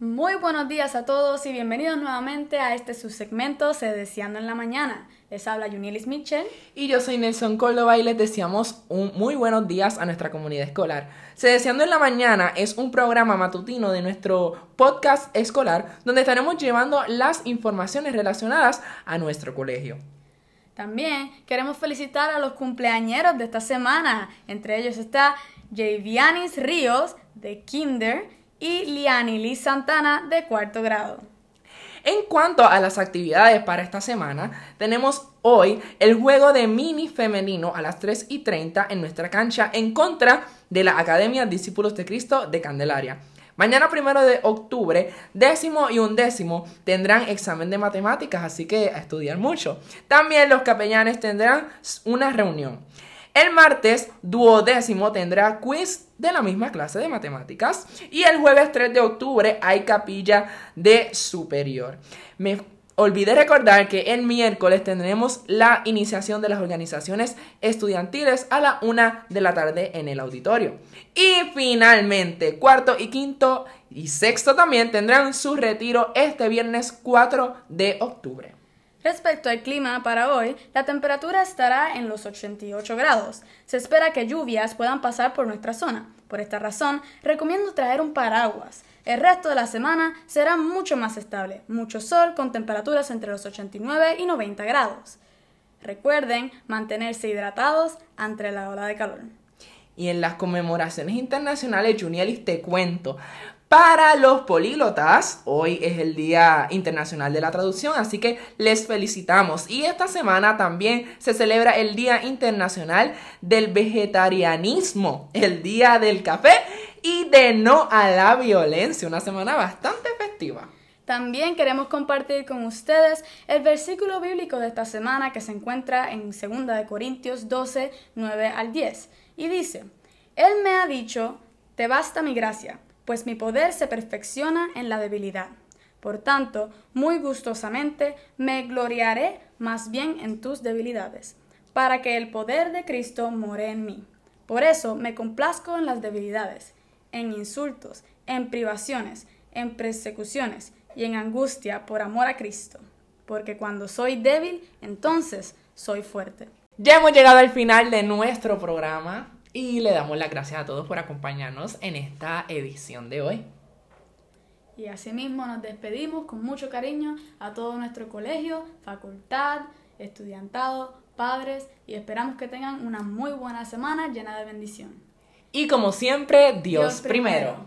Muy buenos días a todos y bienvenidos nuevamente a este subsegmento Se Deseando en la Mañana. Les habla Yunilis Mitchell. Y yo soy Nelson Córdoba y les deseamos un muy buenos días a nuestra comunidad escolar. Se Deseando en la Mañana es un programa matutino de nuestro podcast escolar donde estaremos llevando las informaciones relacionadas a nuestro colegio. También queremos felicitar a los cumpleañeros de esta semana. Entre ellos está Javianis Ríos de Kinder y Liani Liz Santana de cuarto grado. En cuanto a las actividades para esta semana, tenemos hoy el juego de mini femenino a las 3 y 30 en nuestra cancha en contra de la Academia Discípulos de Cristo de Candelaria. Mañana primero de octubre, décimo y undécimo tendrán examen de matemáticas, así que a estudiar mucho. También los capellanes tendrán una reunión. El martes duodécimo tendrá quiz de la misma clase de matemáticas y el jueves 3 de octubre hay capilla de superior. Me olvidé recordar que el miércoles tendremos la iniciación de las organizaciones estudiantiles a la una de la tarde en el auditorio. Y finalmente, cuarto y quinto y sexto también tendrán su retiro este viernes 4 de octubre. Respecto al clima para hoy, la temperatura estará en los 88 grados. Se espera que lluvias puedan pasar por nuestra zona. Por esta razón, recomiendo traer un paraguas. El resto de la semana será mucho más estable, mucho sol con temperaturas entre los 89 y 90 grados. Recuerden mantenerse hidratados ante la ola de calor. Y en las conmemoraciones internacionales, Junielis, te cuento. Para los políglotas, hoy es el Día Internacional de la Traducción, así que les felicitamos. Y esta semana también se celebra el Día Internacional del Vegetarianismo, el Día del Café y de No a la Violencia, una semana bastante festiva. También queremos compartir con ustedes el versículo bíblico de esta semana que se encuentra en 2 Corintios 12, 9 al 10. Y dice, Él me ha dicho, te basta mi gracia pues mi poder se perfecciona en la debilidad. Por tanto, muy gustosamente me gloriaré más bien en tus debilidades, para que el poder de Cristo more en mí. Por eso me complazco en las debilidades, en insultos, en privaciones, en persecuciones y en angustia por amor a Cristo, porque cuando soy débil, entonces soy fuerte. Ya hemos llegado al final de nuestro programa. Y le damos las gracias a todos por acompañarnos en esta edición de hoy. Y asimismo nos despedimos con mucho cariño a todo nuestro colegio, facultad, estudiantado, padres y esperamos que tengan una muy buena semana llena de bendición. Y como siempre, Dios, primero.